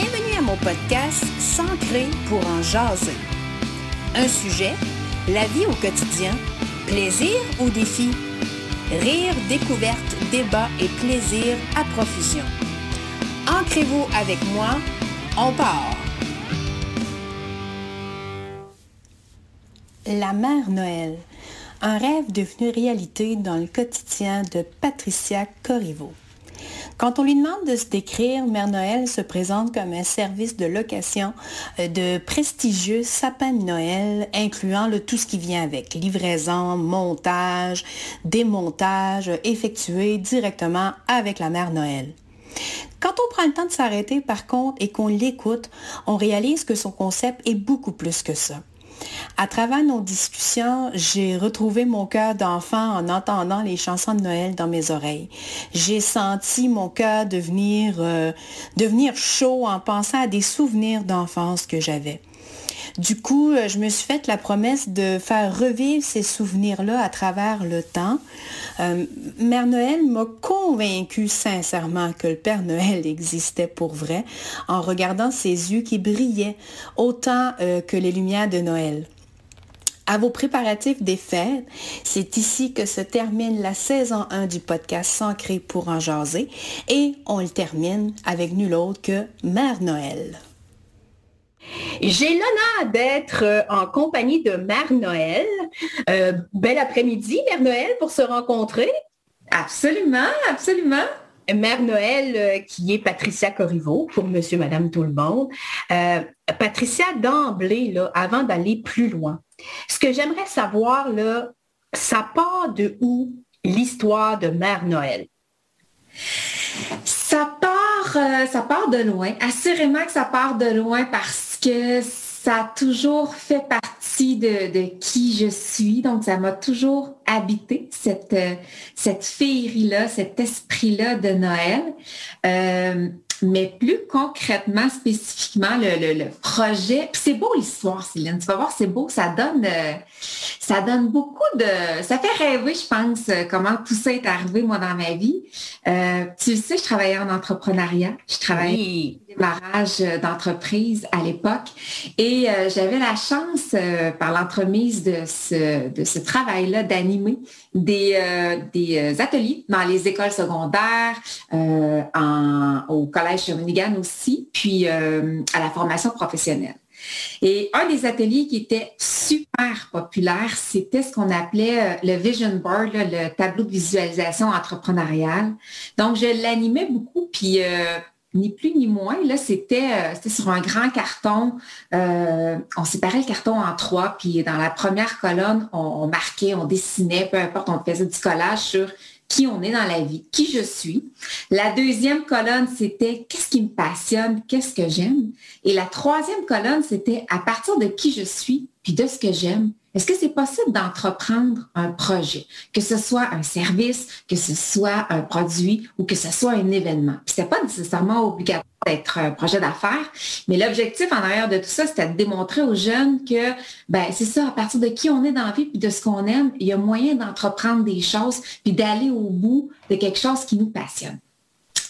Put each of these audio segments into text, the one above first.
Bienvenue à mon podcast S'ancrer pour en jaser. Un sujet, la vie au quotidien, plaisir ou défi, rire, découverte, débat et plaisir à profusion. Ancrez-vous avec moi, on part. La mère Noël, un rêve devenu réalité dans le quotidien de Patricia Corriveau. Quand on lui demande de se décrire, Mère Noël se présente comme un service de location euh, de prestigieux sapins de Noël, incluant le, tout ce qui vient avec, livraison, montage, démontage, effectué directement avec la Mère Noël. Quand on prend le temps de s'arrêter, par contre, et qu'on l'écoute, on réalise que son concept est beaucoup plus que ça. À travers nos discussions, j'ai retrouvé mon cœur d'enfant en entendant les chansons de Noël dans mes oreilles. J'ai senti mon cœur devenir, euh, devenir chaud en pensant à des souvenirs d'enfance que j'avais. Du coup, euh, je me suis faite la promesse de faire revivre ces souvenirs-là à travers le temps. Euh, Mère Noël m'a convaincue sincèrement que le Père Noël existait pour vrai en regardant ses yeux qui brillaient autant euh, que les lumières de Noël. À vos préparatifs des fêtes, c'est ici que se termine la saison 1 du podcast Sancré pour en jaser et on le termine avec nul autre que Mère Noël. J'ai l'honneur d'être euh, en compagnie de Mère Noël. Euh, bel après-midi, Mère Noël, pour se rencontrer. Absolument, absolument. Mère Noël, euh, qui est Patricia Corriveau, pour Monsieur, Madame, tout le monde. Patricia, d'emblée, là, avant d'aller plus loin, ce que j'aimerais savoir, là, ça part de où l'histoire de Mère Noël? Ça part, ça part de loin. Assurément que ça part de loin parce que ça a toujours fait partie de, qui je suis. Donc, ça m'a toujours habité, cette, euh, cette féerie-là, cet esprit-là de Noël. Euh, mais plus concrètement, spécifiquement, le, projet, c'est beau l'histoire, Céline. Tu vas voir, c'est beau, ça donne, euh, ça donne beaucoup de, ça fait rêver, je pense, euh, comment tout ça est arrivé moi dans ma vie. Euh, tu le sais, je travaillais en entrepreneuriat, je travaillais en démarrage d'entreprise à l'époque, et j'avais la chance, par l'entremise de ce, de ce travail-là, d'animer des, des ateliers dans les écoles secondaires, en, au collège Shawinigan aussi, puis euh, à la formation professionnelle. Et un des ateliers qui était super populaire, c'était ce qu'on appelait euh, le vision board, le tableau de visualisation entrepreneuriale. Donc, je l'animais beaucoup, puis euh, ni plus ni moins, là, c'était sur un grand carton. on séparait le carton en trois, puis dans la première colonne, on, marquait, on dessinait, peu importe, on faisait du collage sur qui on est dans la vie, qui je suis. La deuxième colonne, c'était qu'est-ce qui me passionne, qu'est-ce que j'aime. Et la troisième colonne, c'était à partir de qui je suis, puis de ce que j'aime, est-ce que c'est possible d'entreprendre un projet, que ce soit un service, que ce soit un produit ou que ce soit un événement? Ce n'est pas nécessairement obligatoire d'être un projet d'affaires, mais l'objectif en arrière de tout ça, c'était de démontrer aux jeunes que ben, c'est ça, à partir de qui on est dans la vie puis de ce qu'on aime, il y a moyen d'entreprendre des choses puis d'aller au bout de quelque chose qui nous passionne.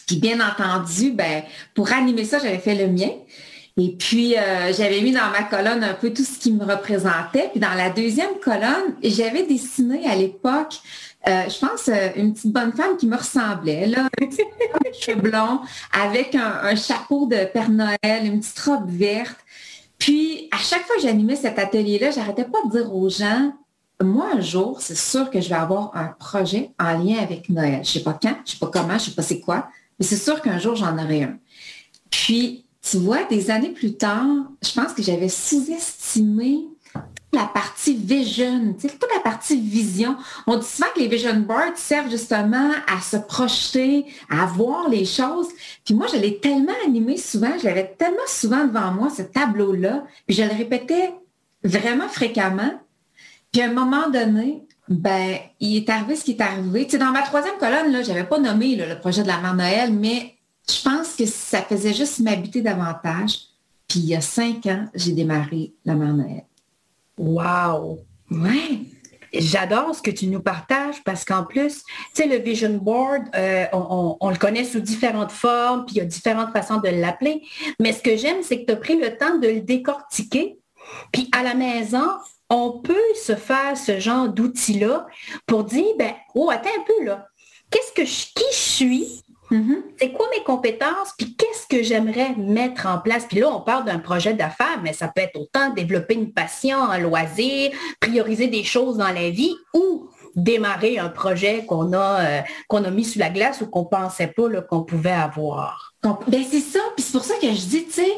Puis bien entendu, ben, pour animer ça, j'avais fait le mien. Et puis, euh, j'avais mis dans ma colonne un peu tout ce qui me représentait. Puis dans la deuxième colonne, j'avais dessiné à l'époque, euh, je pense, euh, une petite bonne femme qui me ressemblait, là, un cheveux blonds, avec un, chapeau de Père Noël, une petite robe verte. Puis, à chaque fois que j'animais cet atelier-là, j'arrêtais pas de dire aux gens, moi, un jour, c'est sûr que je vais avoir un projet en lien avec Noël. Je sais pas quand, je sais pas comment, je sais pas c'est quoi, mais c'est sûr qu'un jour, j'en aurai un. Puis, tu vois, des années plus tard, je pense que j'avais sous-estimé la partie vision, toute la partie vision. On dit souvent que les vision boards servent justement à se projeter, à voir les choses. Puis moi, je l'ai tellement animé souvent, je l'avais tellement souvent devant moi, ce tableau-là, puis je le répétais vraiment fréquemment. Puis à un moment donné, ben, il est arrivé ce qui est arrivé. Dans ma troisième colonne, là, j'avais pas nommé le projet de la mère Noël, mais je pense que ça faisait juste m'habiter davantage. Puis il y a cinq ans, j'ai démarré la Mère Noël. Wow! Ouais. J'adore ce que tu nous partages parce qu'en plus, tu sais, le vision board, euh, on, le connaît sous différentes formes, puis il y a différentes façons de l'appeler. Mais ce que j'aime, c'est que tu as pris le temps de le décortiquer. Puis à la maison, on peut se faire ce genre d'outils-là pour dire, ben, oh, attends un peu là. Qu'est-ce que je, qui je suis? Mm-hmm. C'est quoi mes compétences? Puis qu'est-ce que j'aimerais mettre en place? Puis là, on parle d'un projet d'affaires, mais ça peut être autant développer une passion, un loisir, prioriser des choses dans la vie ou démarrer un projet qu'on a, euh, qu'on a mis sous la glace ou qu'on ne pensait pas qu'on pouvait avoir. Ben c'est ça. Puis c'est pour ça que je dis, tu sais,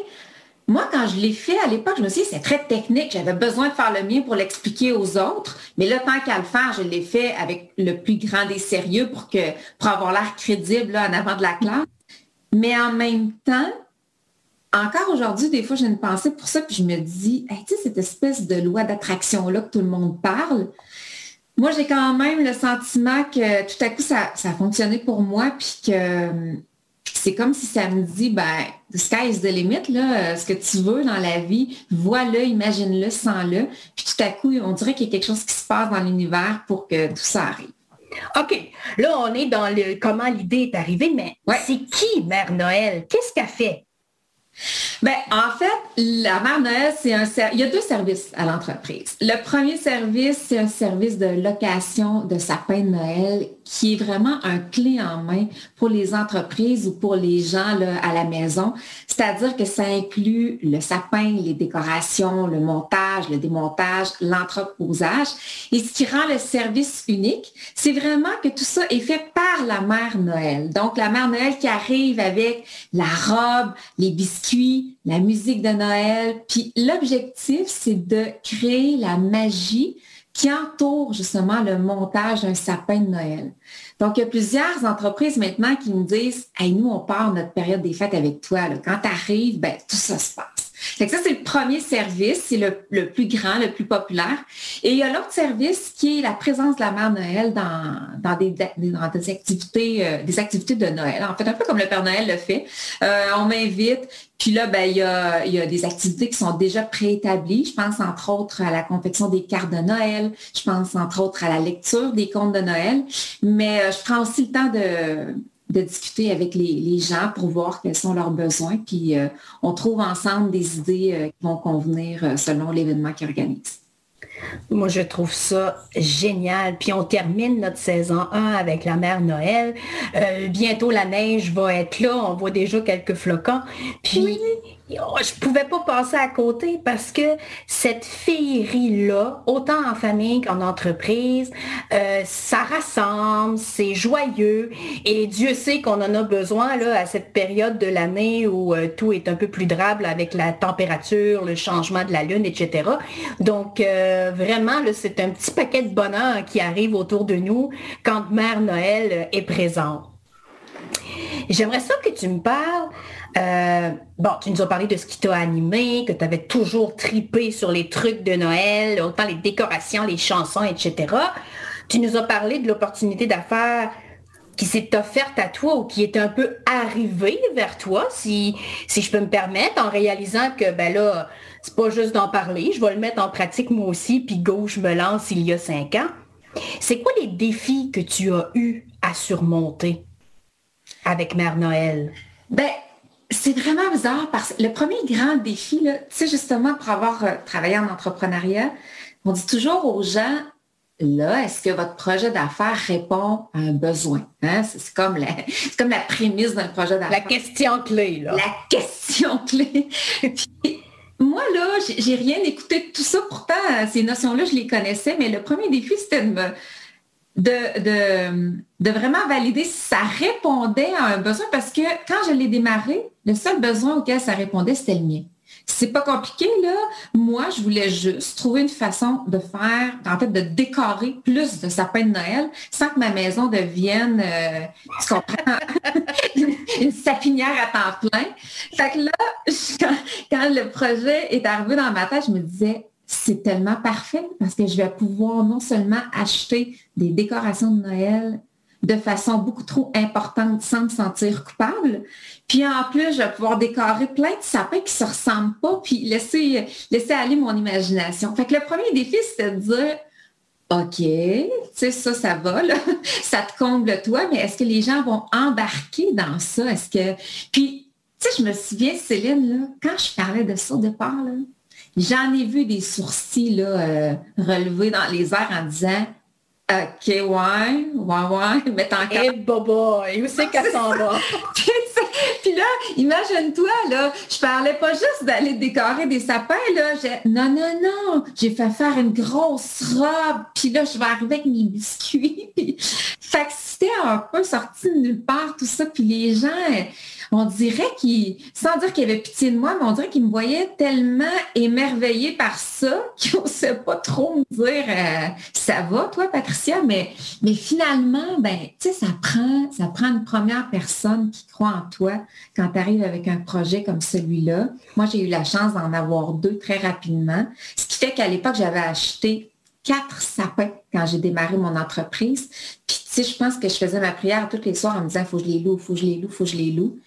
moi, quand je l'ai fait à l'époque, je me suis dit, c'est très technique. J'avais besoin de faire le mien pour l'expliquer aux autres. Mais là, tant qu'à le faire, je l'ai fait avec le plus grand des sérieux pour, que, pour avoir l'air crédible en avant de la classe. Mais en même temps, encore aujourd'hui, des fois, j'ai une pensée pour ça, puis je me dis, tu sais, cette espèce de loi d'attraction-là que tout le monde parle, moi, j'ai quand même le sentiment que tout à coup, ça, ça a fonctionné pour moi, puis que c'est comme si ça me dit, ben, sky is the limit, là, euh, ce que tu veux dans la vie, vois-le, imagine-le, sens-le. Puis tout à coup, on dirait qu'il y a quelque chose qui se passe dans l'univers pour que tout ça arrive. OK. Là, on est dans le comment l'idée est arrivée, mais c'est qui Mère Noël? Qu'est-ce qu'elle fait? Ben, en fait, la Mère Noël, c'est un il y a deux services à l'entreprise. Le premier service, c'est un service de location de sapin de Noël qui est vraiment un clé en main pour les entreprises ou pour les gens là, à la maison. C'est-à-dire que ça inclut le sapin, les décorations, le montage, le démontage, l'entreposage. Et ce qui rend le service unique, c'est vraiment que tout ça est fait par la mère Noël. Donc, la mère Noël qui arrive avec la robe, les biscuits, la musique de Noël. Puis l'objectif, c'est de créer la magie qui entoure justement le montage d'un sapin de Noël. Donc, il y a plusieurs entreprises maintenant qui nous disent, hey, nous, on part notre période des fêtes avec toi. Quand tu arrives, ben, tout ça se passe ça, c'est le premier service, c'est le, plus grand, le plus populaire. Et il y a l'autre service qui est la présence de la mère Noël dans, des, des, activités, euh, des activités de Noël. En fait, un peu comme le Père Noël le fait. Euh, on m'invite, puis là, ben, il y, a, il y a des activités qui sont déjà préétablies. Je pense entre autres à la confection des cartes de Noël. Je pense entre autres à la lecture des contes de Noël. Mais euh, je prends aussi le temps de de discuter avec les, gens pour voir quels sont leurs besoins. Puis euh, on trouve ensemble des idées euh, qui vont convenir euh, selon l'événement qu'ils organisent. Moi, je trouve ça génial. Puis on termine notre saison 1 avec la mère Noël. bientôt, la neige va être là. On voit déjà quelques flocons. Puis je pouvais pas passer à côté parce que cette féerie-là, autant en famille qu'en entreprise, euh, ça rassemble, c'est joyeux et Dieu sait qu'on en a besoin à cette période de l'année où euh, tout est un peu plus drable avec la température, le changement de la lune, etc. Donc euh, vraiment, c'est un petit paquet de bonheur qui arrive autour de nous quand Mère Noël est présente. J'aimerais ça que tu me parles euh, bon, tu nous as parlé de ce qui t'a animé, que tu avais toujours tripé sur les trucs de Noël, autant les décorations, les chansons, etc. Tu nous as parlé de l'opportunité d'affaires qui s'est offerte à toi ou qui est un peu arrivée vers toi, si, si je peux me permettre, en réalisant que ben là, c'est pas juste d'en parler, je vais le mettre en pratique moi aussi, puis go, je me lance il y a cinq ans. C'est quoi les défis que tu as eu à surmonter avec Mère Noël? Ben, c'est vraiment bizarre parce que le premier grand défi, tu sais, justement, pour avoir euh, travaillé en entrepreneuriat, on dit toujours aux gens, là, est-ce que votre projet d'affaires répond à un besoin? Hein? C'est comme, la, comme la prémisse d'un projet d'affaires. La question clé, là. La question clé. moi, là, j'ai rien écouté de tout ça. Pourtant, ces notions-là, je les connaissais, mais le premier défi, c'était de me de, de, vraiment valider si ça répondait à un besoin parce que quand je l'ai démarré, le seul besoin auquel ça répondait, c'était le mien. C'est pas compliqué, là. Moi, je voulais juste trouver une façon de faire, en fait, de décorer plus de sapins de Noël sans que ma maison devienne, euh, tu comprends, une sapinière à temps plein. Fait que là, quand le projet est arrivé dans ma tête, je me disais, c'est tellement parfait parce que je vais pouvoir non seulement acheter des décorations de Noël de façon beaucoup trop importante sans me sentir coupable. Puis en plus, je vais pouvoir décorer plein de sapins qui ne se ressemblent pas, puis laisser, laisser aller mon imagination. Fait que le premier défi, c'était de dire, OK, tu sais, ça, ça va, ça te comble toi, mais est-ce que les gens vont embarquer dans ça? Est-ce que. Puis, tu sais, je me souviens, Céline, là, quand je parlais de ça au départ, là, j'en ai vu des sourcils là, euh, relevés dans les airs en disant OK, ouais, ouais, ouais, mais t'en Eh, bobo, où c'est qu'elle s'en va? Puis là, imagine-toi, là, je parlais pas juste d'aller décorer des sapins, là. Non, non, non, j'ai fait faire une grosse robe, puis là, je vais arriver avec mes biscuits. Fait que c'était un peu sorti de nulle part, tout ça, puis les gens on dirait qu'il, sans dire qu'il avait pitié de moi, mais on dirait qu'il me voyait tellement émerveillé par ça qu'on ne sait pas trop me dire euh, ça va, toi, Patricia, mais, mais finalement, ben, ça prend, ça prend une première personne qui croit en toi quand tu arrives avec un projet comme celui-là. Moi, j'ai eu la chance d'en avoir deux très rapidement. Ce qui fait qu'à l'époque, j'avais acheté quatre sapins quand j'ai démarré mon entreprise. Puis, tu sais, je pense que je faisais ma prière tous les soirs en me disant, faut que je les loue, faut que je les loue, faut que je les loue.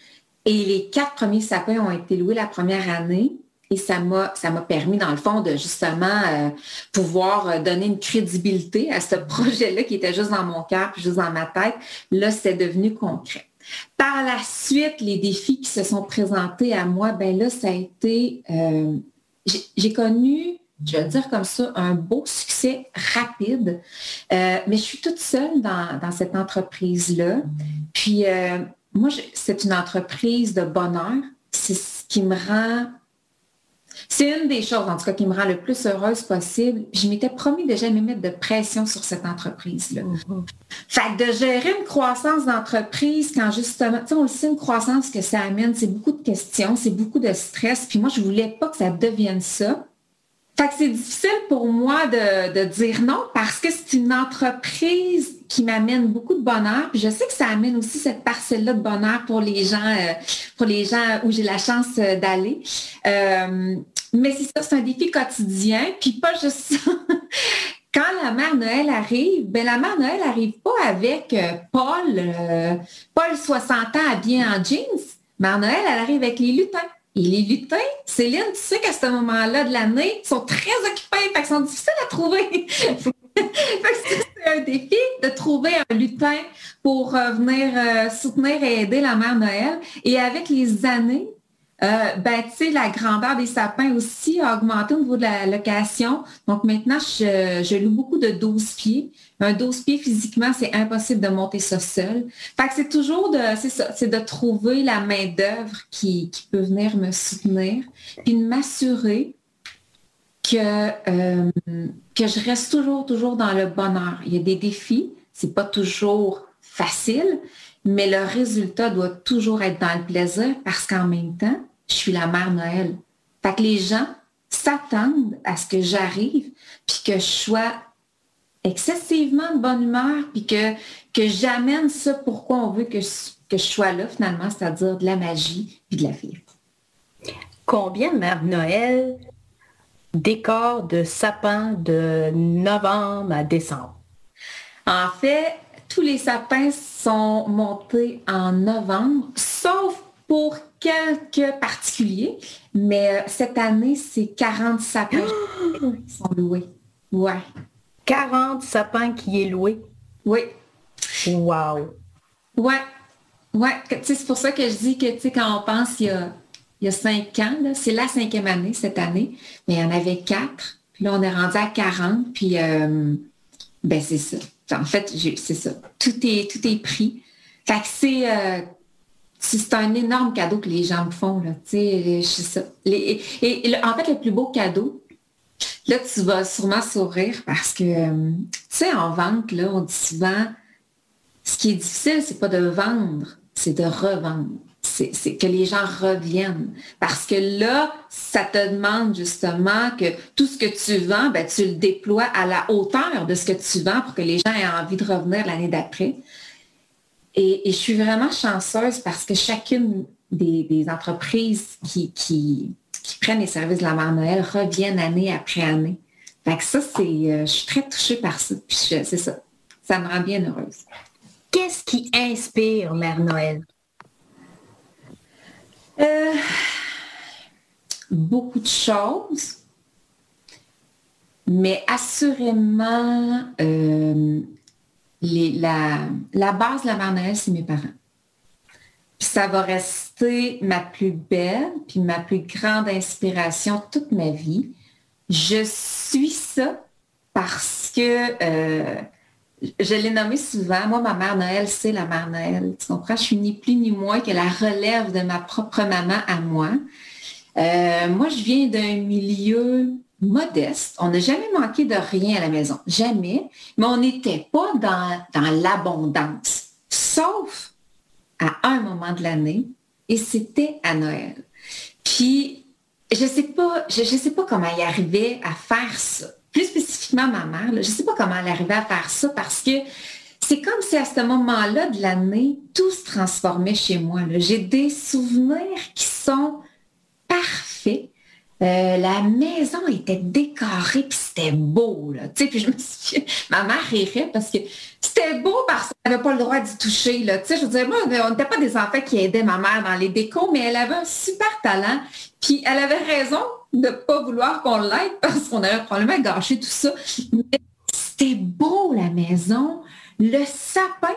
Et les quatre premiers sapins ont été loués la première année. Et ça m'a, permis, dans le fond, de justement euh, pouvoir euh, donner une crédibilité à ce projet-là qui était juste dans mon cœur, puis juste dans ma tête. Là, c'est devenu concret. Par la suite, les défis qui se sont présentés à moi, ben là, ça a été, euh, j'ai, connu, je vais dire comme ça, un beau succès rapide, mais je suis toute seule dans, dans cette entreprise-là. Puis, moi, c'est une entreprise de bonheur. C'est ce qui me rend c'est une des choses, en tout cas, qui me rend le plus heureuse possible. Je m'étais promis de jamais mettre de pression sur cette entreprise-là. Mm-hmm. Fait de gérer une croissance d'entreprise quand justement, tu sais, on le sait, une croissance que ça amène, c'est beaucoup de questions, c'est beaucoup de stress. Puis moi, je voulais pas que ça devienne ça. Fait que c'est difficile pour moi de, dire non parce que c'est une entreprise qui m'amène beaucoup de bonheur. Puis je sais que ça amène aussi cette parcelle-là de bonheur pour les gens, euh, pour les gens où j'ai la chance euh, d'aller. Euh, mais c'est ça, c'est un défi quotidien. Puis pas juste ça. Quand la mère Noël arrive, ben la mère Noël arrive pas avec Paul, Paul 60 ans habillé en jeans. Mère Noël, elle arrive avec les lutins. Et les lutins, Céline, tu sais qu'à ce moment-là de l'année, ils sont très occupés, fait sont difficiles à trouver. c'est un défi de trouver un lutin pour euh, venir euh, soutenir et aider la mère Noël. Et avec les années, euh, ben, la grandeur des sapins aussi a augmenté au niveau de la location. Donc maintenant, je, loue beaucoup de 12 pieds. Un 12 pieds physiquement, c'est impossible de monter ça seul. Fait que c'est toujours de, trouver la main-d'œuvre qui, peut venir me soutenir, puis de m'assurer que, euh, que je reste toujours, toujours dans le bonheur. Il y a des défis, c'est pas toujours facile, mais le résultat doit toujours être dans le plaisir parce qu'en même temps, je suis la mère Noël. Fait que les gens s'attendent à ce que j'arrive, puis que je sois excessivement de bonne humeur, puis que, que j'amène ça pourquoi on veut que, que je sois là finalement, c'est-à-dire de la magie puis de la fierté. Combien Mère Noël décore de sapins de novembre à décembre? En fait, tous les sapins sont montés en novembre, sauf pour quelques particuliers, mais euh, cette année, c'est 40 sapins qui sont loués. Ouais. 40 sapins qui est loué. Oui. Wow. Ouais. Ouais. C'est pour ça que je dis que quand on pense il y a, il y a cinq ans, c'est la cinquième année cette année, mais il y en avait quatre. Puis là, on est rendu à 40. Puis euh, ben c'est ça. En fait, c'est ça. Tout est, tout est pris. Fait que c'est euh, c'est un énorme cadeau que les gens me font. Là, et, en fait, le plus beau cadeau, là, tu vas sûrement sourire parce que, euh, tu sais, en vente, là, on dit souvent, ce qui est difficile, c'est pas de vendre, c'est de revendre. C'est que les gens reviennent. Parce que là, ça te demande justement que tout ce que tu vends, ben, tu le déploies à la hauteur de ce que tu vends pour que les gens aient envie de revenir l'année d'après. Et, je suis vraiment chanceuse parce que chacune des, entreprises qui, qui, prennent les services de la Mère Noël reviennent année après année. Fait que ça, c'est, euh, je suis très touchée par ça. c'est ça. Ça me rend bien heureuse. Qu'est-ce qui inspire Mère Noël? Euh, beaucoup de choses. Mais assurément, euh, la, la, base de la mère Noël, c'est mes parents. Ça va rester ma plus belle, puis ma plus grande inspiration toute ma vie. Je suis ça parce que euh, je l'ai nommé souvent. Moi, ma mère Noël, c'est la mère Noël. Tu comprends? Je suis ni plus ni moins que la relève de ma propre maman à moi. Euh, moi, je viens d'un milieu modeste. On n'a jamais manqué de rien à la maison. Jamais. Mais on n'était pas dans, dans l'abondance. Sauf à un moment de l'année. Et c'était à Noël. Puis, je ne sais pas, je, je sais pas comment y arriver à faire ça plus spécifiquement ma mère, je ne sais pas comment elle arrivait à faire ça parce que c'est comme si à ce moment-là de l'année, tout se transformait chez moi. J'ai des souvenirs qui sont parfaits. Euh, la maison était décorée, puis c'était beau. Là. Puis je ma mère rirait parce que c'était beau parce qu'elle n'avait pas le droit d'y toucher. Là. Je veux dire, moi, on n'était pas des enfants qui aidaient ma mère dans les décos, mais elle avait un super talent. Puis elle avait raison de ne pas vouloir qu'on l'aide parce qu'on avait probablement gâché tout ça. Mais c'était beau la maison. Le sapin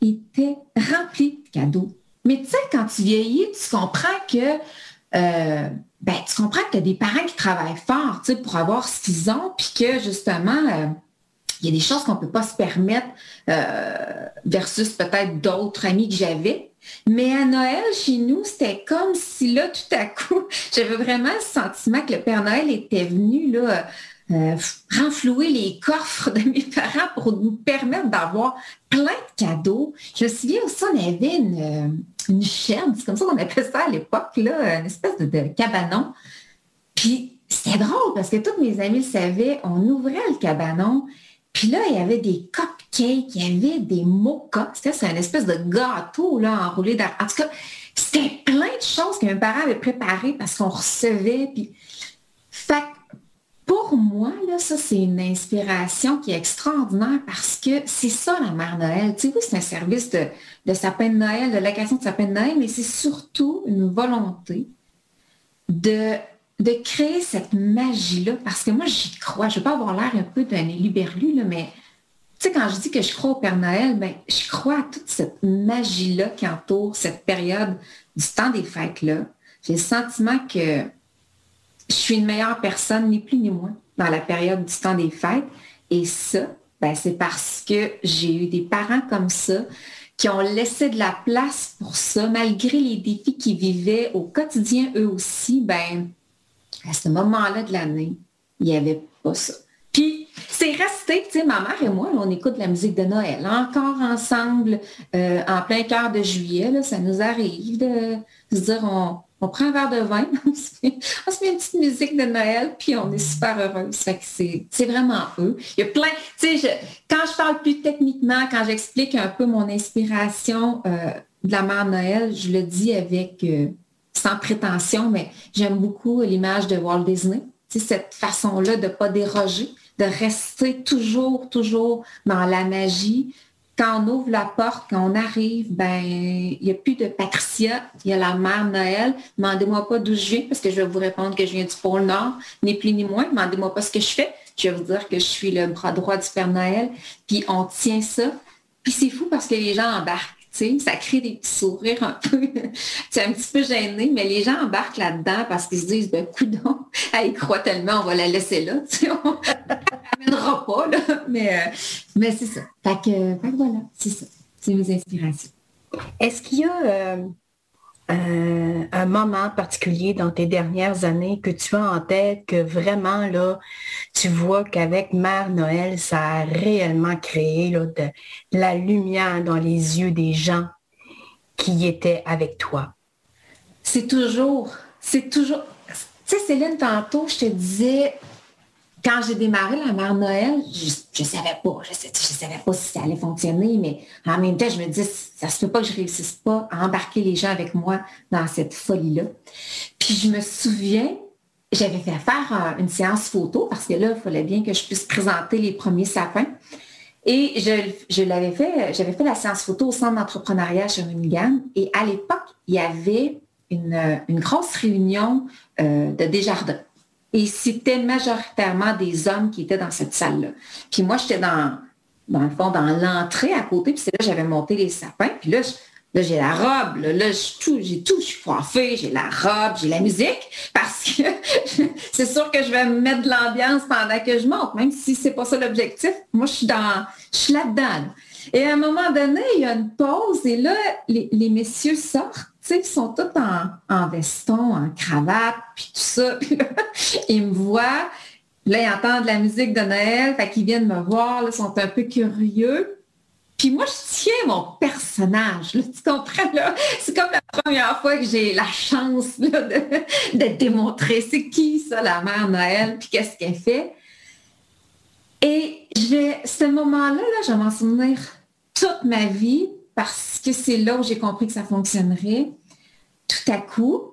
était rempli de cadeaux. Mais tu sais, quand tu vieillis, tu comprends que euh, ben, tu comprends que tu as des parents qui travaillent fort pour avoir qu'ils ont, puis que justement, euh, il y a des choses qu'on ne peut pas se permettre euh, versus peut-être d'autres amis que j'avais. Mais à Noël, chez nous, c'était comme si là, tout à coup, j'avais vraiment le sentiment que le Père Noël était venu là, euh, renflouer les coffres de mes parents pour nous permettre d'avoir plein de cadeaux. Je me souviens aussi, on avait une, euh, une chaîne, c'est comme ça qu'on appelait ça à l'époque, une espèce de, cabanon. Puis c'était drôle parce que tous mes amis le savaient, on ouvrait le cabanon, puis là, il y avait des cupcakes, il y avait des mochas. C'est un espèce de gâteau là, enroulé dans... En tout cas, c'était plein de choses que mes parents avaient préparées parce qu'on recevait. Puis... pour moi, là, ça, c'est une inspiration qui est extraordinaire parce que c'est ça la Mère Noël. Tu sais, oui, c'est un service de, de sapin de Noël, de location de sapin de Noël, mais c'est surtout une volonté de de créer cette magie-là, parce que moi, j'y crois. Je ne vais pas avoir l'air un peu d'un éluberlu, là, mais tu sais, quand je dis que je crois au Père Noël, ben, je crois à toute cette magie-là qui entoure cette période du temps des fêtes-là. J'ai le sentiment que je suis une meilleure personne, ni plus ni moins, dans la période du temps des fêtes. Et ça, ben, c'est parce que j'ai eu des parents comme ça qui ont laissé de la place pour ça, malgré les défis qu'ils vivaient au quotidien eux aussi, ben, à ce moment-là de l'année, il n'y avait pas ça. Puis, c'est resté, tu sais, ma mère et moi, on écoute la musique de Noël encore ensemble euh, en plein cœur de juillet. Là, ça nous arrive de, se dire, on, prend un verre de vin, on se, met, une petite musique de Noël, puis on est super heureux. c'est vraiment eux. Il y a plein, tu sais, quand je parle plus techniquement, quand j'explique un peu mon inspiration euh, de la mère Noël, je le dis avec... Euh, sans prétention, mais j'aime beaucoup l'image de Walt Disney. Cette façon-là de ne pas déroger, de rester toujours, toujours dans la magie. Quand on ouvre la porte, quand on arrive, ben, il n'y a plus de Patricia, il y a la mère Noël. Demandez-moi pas d'où je viens, parce que je vais vous répondre que je viens du pôle Nord, ni plus ni moins. Demandez-moi pas ce que je fais. Je vais vous dire que je suis le bras droit du Père Noël. Puis on tient ça. Puis c'est fou parce que les gens embarquent ça crée des petits sourires un peu. c'est un petit peu gêné, mais les gens embarquent là-dedans parce qu'ils se disent, ben, coudon, elle croit tellement, on va la laisser là. Ne l'amènera pas, là. Mais, euh, mais c'est ça. Fait que, voilà, c'est ça. C'est mes inspirations. Est-ce qu'il y a euh, un moment particulier dans tes dernières années que tu as en tête, que vraiment, là, tu vois qu'avec Mère Noël, ça a réellement créé là, de, la lumière dans les yeux des gens qui étaient avec toi? C'est toujours, c'est toujours... Tu sais, Céline, tantôt, je te disais, quand j'ai démarré la Mère Noël, je ne savais pas. Je ne savais pas si ça allait fonctionner, mais en même temps, je me dis, ça se peut pas que je réussisse pas à embarquer les gens avec moi dans cette folie-là. Puis je me souviens, j'avais fait faire une séance photo parce que là, il fallait bien que je puisse présenter les premiers sapins. Et je, l'avais fait, j'avais fait la séance photo au centre d'entrepreneuriat chez Shawinigan. Et à l'époque, il y avait une, grosse réunion euh, de Desjardins. Et c'était majoritairement des hommes qui étaient dans cette salle-là. Puis moi, j'étais dans, dans le fond, dans l'entrée à côté, puis c'est là j'avais monté les sapins. Puis là, Là, j'ai la robe, là, j'ai tout, j'ai tout, je suis coiffée, j'ai la robe, j'ai la musique, parce que c'est sûr que je vais me mettre de l'ambiance pendant que je monte, même si c'est pas ça l'objectif. Moi, je suis dans, je suis là-dedans. Et à un moment donné, il y a une pause et là, les, messieurs sortent, ils sont tous en, veston, en cravate, puis tout ça. ils me voient, là, ils entendent la musique de Noël, fait qu'ils viennent me voir, ils sont un peu curieux. Puis moi, je tiens mon personnage. tu comprends? Là? C'est comme la première fois que j'ai la chance de, de, démontrer c'est qui ça, la mère Noël, puis qu'est-ce qu'elle fait? Et ce moment-là, là, je vais m'en souvenir toute ma vie parce que c'est là où j'ai compris que ça fonctionnerait. Tout à coup,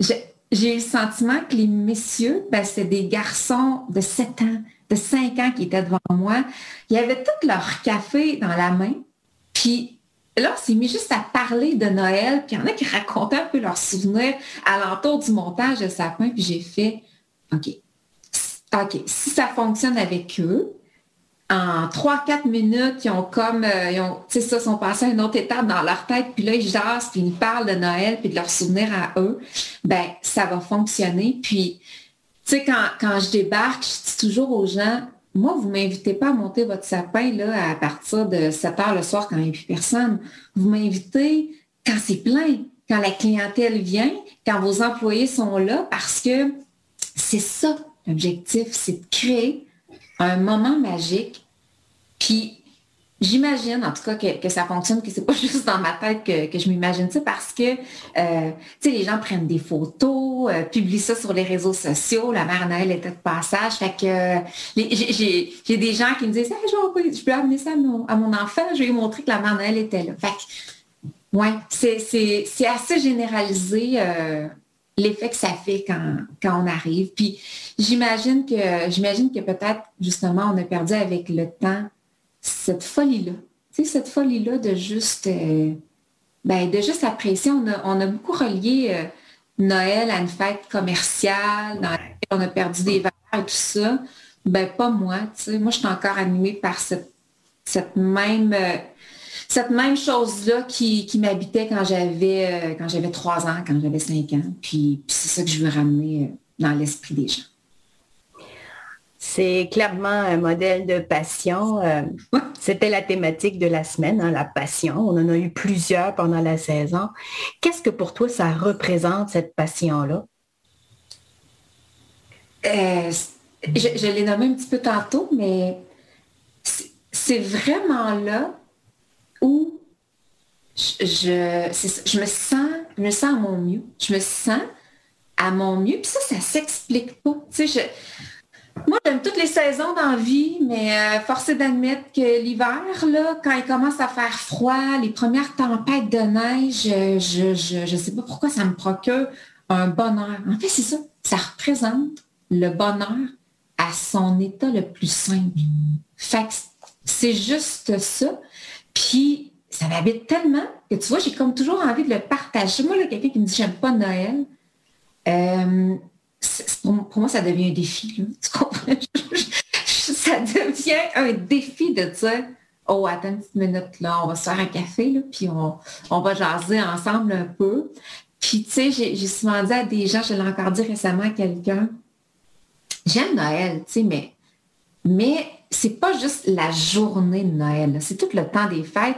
j'ai eu le sentiment que les messieurs, ben, c'est des garçons de 7 ans, de 5 ans qui étaient devant moi. Ils avaient tout leur café dans la main. Puis là, on s'est mis juste à parler de Noël. Puis il y en a qui racontaient un peu leurs souvenirs l'entour du montage de sapin. Puis j'ai fait, OK, OK, si ça fonctionne avec eux, en 3-4 minutes, ils ont comme, euh, ils ont, tu sais, ça, sont passés à une autre étape dans leur tête, puis là, ils jasent, puis ils parlent de Noël, puis de leurs souvenirs à eux, ben ça va fonctionner. Puis tu sais, quand, je débarque, je dis toujours aux gens, moi, vous ne m'invitez pas à monter votre sapin là, à partir de 7 heures le soir quand il n'y a plus personne. Vous m'invitez quand c'est plein, quand la clientèle vient, quand vos employés sont là, parce que c'est ça l'objectif, c'est de créer un moment magique. Puis J'imagine, en tout cas, que, ça fonctionne, que c'est pas juste dans ma tête que, je m'imagine ça parce que, euh, tu sais, les gens prennent des photos, euh, publient ça sur les réseaux sociaux. La mère Noël était de passage. Fait que j'ai des gens qui me disent, je, peux amener ça à mon, enfant, je vais lui montrer que la mère Noël était là. Fait que, ouais, c'est assez généralisé. L'effet que ça fait quand, quand on arrive. Puis j'imagine que j'imagine que peut-être justement on a perdu avec le temps cette folie-là. Tu sais, cette folie-là de juste, euh, ben, de juste apprécier. On a, on a beaucoup relié euh, Noël à une fête commerciale, dans laquelle on a perdu des valeurs et tout ça. Ben, pas moi. Tu sais. Moi, je suis encore animée par cette, cette même... Euh, cette même chose-là qui, qui m'habitait quand j'avais quand j'avais trois ans, quand j'avais cinq ans. Puis, puis c'est ça que je veux ramener dans l'esprit des gens. C'est clairement un modèle de passion. Euh, c'était la thématique de la semaine, hein, la passion. On en a eu plusieurs pendant la saison. Qu'est-ce que pour toi ça représente, cette passion-là? Euh, je, l'ai nommé un petit peu tantôt, mais c'est vraiment là où je, je, me sens, me sens à mon mieux. Je me sens à mon mieux. Puis ça, ça s'explique pas. Tu sais, moi, j'aime toutes les saisons dans la vie, mais euh, force est d'admettre que l'hiver, quand il commence à faire froid, les premières tempêtes de neige, je ne sais pas pourquoi ça me procure un bonheur. En fait, c'est ça. Ça représente le bonheur à son état le plus simple. C'est juste ça. Puis, ça m'habite tellement que tu vois, j'ai comme toujours envie de le partager. Moi, là, quelqu'un qui me dit j'aime pas Noël, euh, pour, moi, ça devient un défi. ça devient un défi de dire, oh, attends une petite minute, là, on va se faire un café, là, puis on, va jaser ensemble un peu. Puis, tu sais, j'ai souvent dit à des gens, je l'ai encore dit récemment à quelqu'un, j'aime Noël, tu sais, mais, mais c'est pas juste la journée de Noël, c'est tout le temps des fêtes.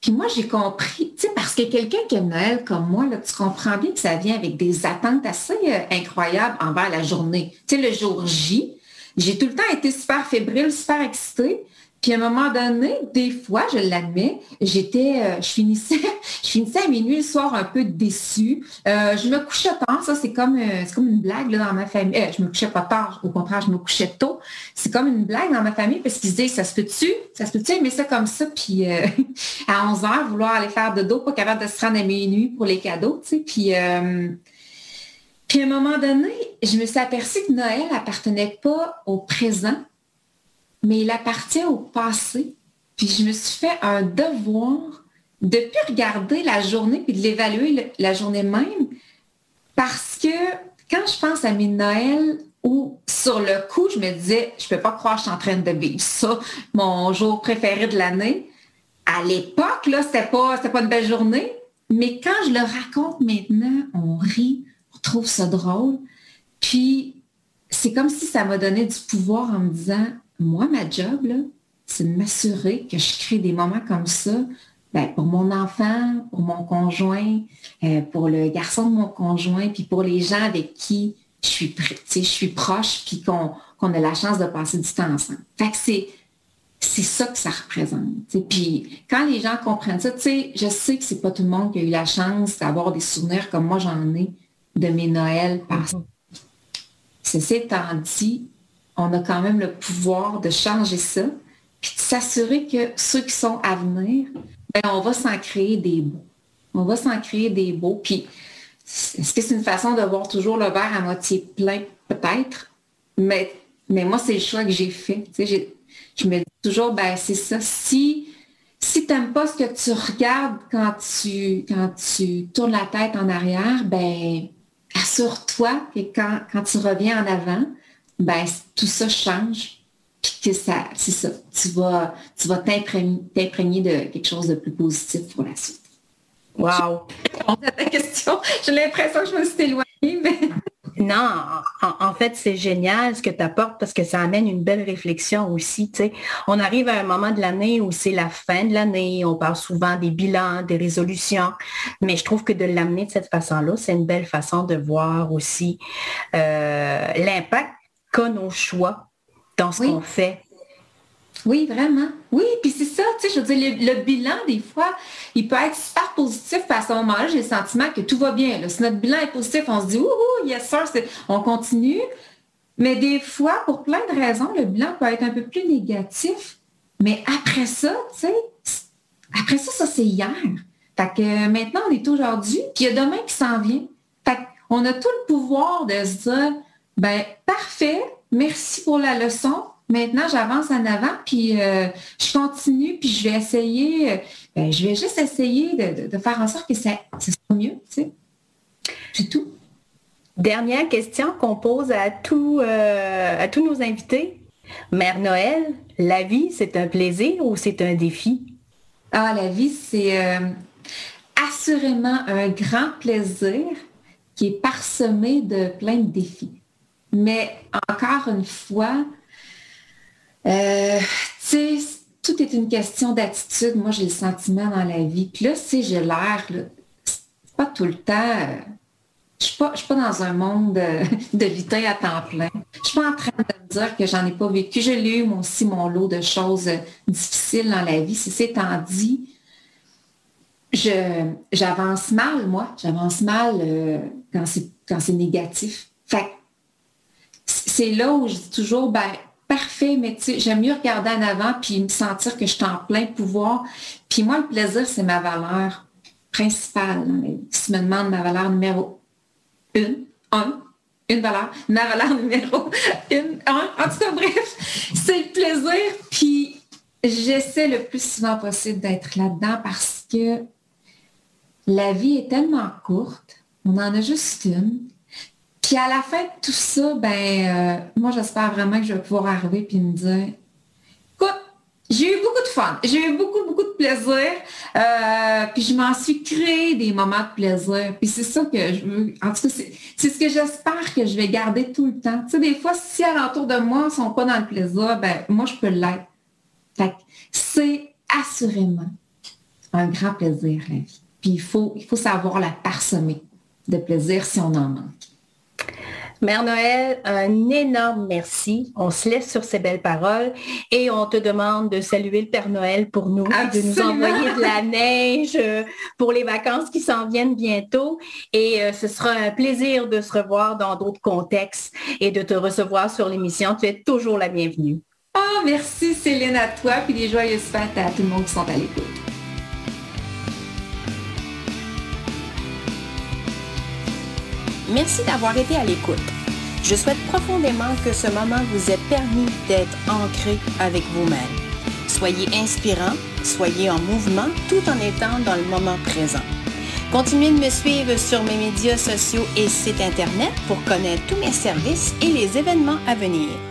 Puis moi, j'ai compris, tu sais, parce que quelqu'un qui aime Noël comme moi, là, tu comprends bien que ça vient avec des attentes assez euh, incroyables envers la journée. Tu le jour J, j'ai tout le temps été super fébrile, super excitée. Puis à un moment donné, des fois, je l'admets, j'étais, euh, je finissais, je finissais à minuit le soir un peu déçue. Euh, je me couchais tard, ça c'est comme, euh, c'est comme une blague là, dans ma famille. je me couchais pas tard, au contraire, je me couchais tôt. C'est comme une blague dans ma famille parce qu'ils disaient, ça se peut-tu, ça se peut-tu aimer ça comme ça, puis à 11 heures, vouloir aller faire de dos, pas capable de se rendre à minuit pour les cadeaux, tu sais. Puis, puis à un moment donné, je me suis aperçue que Noël appartenait pas au présent, mais il appartient au passé. Puis je me suis fait un devoir de plus regarder la journée puis de l'évaluer la journée même parce que quand je pense à mes Noëls où sur le coup, je me disais, je peux pas croire que je suis en train de vivre ça, mon jour préféré de l'année. À l'époque, là, c'était pas, c'était pas une belle journée, mais quand je le raconte maintenant, on rit, on trouve ça drôle. Puis, c'est comme si ça m'a donné du pouvoir en me disant, moi, ma job, c'est de m'assurer que je crée des moments comme ça ben, pour mon enfant, pour mon conjoint, euh, pour le garçon de mon conjoint, puis pour les gens avec qui je suis, je suis proche, puis qu'on a la chance de passer du temps ensemble. Fait que c'est, c'est ça que ça représente. Puis quand les gens comprennent ça, je sais que c'est pas tout le monde qui a eu la chance d'avoir des souvenirs comme moi j'en ai de mes Noëls passés. Mm-hmm. Ceci étant dit, on a quand même le pouvoir de changer ça, puis de s'assurer que ceux qui sont à venir ben, on va s'en créer des beaux. On va s'en créer des beaux. Puis, est-ce que c'est une façon de voir toujours le verre à moitié plein? Peut-être. Mais, mais moi, c'est le choix que j'ai fait. je me dis toujours, ben c'est ça. Si, si tu n'aimes pas ce que tu regardes quand tu, quand tu tournes la tête en arrière, ben assure-toi que quand tu reviens en avant, ben tout ça change puis que ça, c'est ça, tu vas, tu vas t'imprégner de quelque chose de plus positif pour la suite. Wow! à ta question, j'ai l'impression que je me suis éloignée, mais... Non, en, fait, c'est génial ce que tu apportes parce que ça amène une belle réflexion aussi. On arrive à un moment de l'année où c'est la fin de l'année, on parle souvent des bilans, des résolutions, mais je trouve que de l'amener de cette façon-là, c'est une belle façon de voir aussi euh, l'impact qu'a nos choix dans ce qu'on fait. Oui, vraiment. Oui, puis c'est ça, tu sais, je veux dire, le, bilan, des fois, il peut être super positif, à ce moment-là, j'ai le sentiment que tout va bien. Si notre bilan est positif, on se dit, ouh, yes sir, on continue. Mais des fois, pour plein de raisons, le bilan peut être un peu plus négatif. Mais après ça, tu sais, après ça, ça c'est hier. Fait que maintenant, on est aujourd'hui, puis il y a demain qui s'en vient. Fait qu'on a tout le pouvoir de se dire, ben parfait, merci pour la leçon. Maintenant, j'avance en avant, puis euh, je continue, puis je vais essayer, euh, ben, je vais juste essayer de, faire en sorte que ça, soit mieux, tu sais. C'est tout. Dernière question qu'on pose à, tout, euh, à tous nos invités. Mère Noël, la vie, c'est un plaisir ou c'est un défi? Ah, la vie, c'est assurément un grand plaisir qui est parsemé de plein de défis. Mais encore une fois, euh, tu sais, tout est une question d'attitude. Moi, j'ai le sentiment dans la vie. Puis là, si j'ai l'air, pas tout le temps. je suis pas, suis pas dans un monde de lutin à temps plein. Je suis pas en train de me dire que j'en ai pas vécu. J'ai lu aussi mon lot de choses difficiles dans la vie. Si c'est étant dit, j'avance mal, moi. J'avance mal euh, quand c'est négatif. Fait c'est là où je dis toujours, ben, parfait, mais tu sais, j'aime mieux regarder en avant puis me sentir que je suis en plein pouvoir. Puis moi, le plaisir, c'est ma valeur principale. Si tu me demandes ma valeur numéro une, un, une valeur, ma valeur numéro une, un, en tout cas, bref, c'est le plaisir. Puis j'essaie le plus souvent possible d'être là-dedans parce que la vie est tellement courte, on en a juste une. Puis à la fin de tout ça, ben euh, moi j'espère vraiment que je vais pouvoir arriver puis me dire, écoute, j'ai eu beaucoup de fun, j'ai eu beaucoup, beaucoup de plaisir, euh, puis je m'en suis créé des moments de plaisir. Puis c'est ça que je veux, en tout cas, c'est ce que j'espère que je vais garder tout le temps. Tu sais, des fois, si alentour de moi ne sont pas dans le plaisir, ben moi je peux l'être. Fait c'est assurément un grand plaisir, la vie. Puis il faut, il faut savoir la parsemer de plaisir si on en manque. Mère Noël, un énorme merci. On se laisse sur ces belles paroles et on te demande de saluer le Père Noël pour nous, de nous envoyer de la neige euh, pour les vacances qui s'en viennent bientôt. Et euh, ce sera un plaisir de se revoir dans d'autres contextes et de te recevoir sur l'émission. Tu es toujours la bienvenue. Oh, merci Céline à toi, puis des joyeuses fêtes à tout le monde qui sont à l'écoute. Merci d'avoir été à l'écoute. Je souhaite profondément que ce moment vous ait permis d'être ancré avec vous-même. Soyez inspirant, soyez en mouvement tout en étant dans le moment présent. Continuez de me suivre sur mes médias sociaux et sites Internet pour connaître tous mes services et les événements à venir.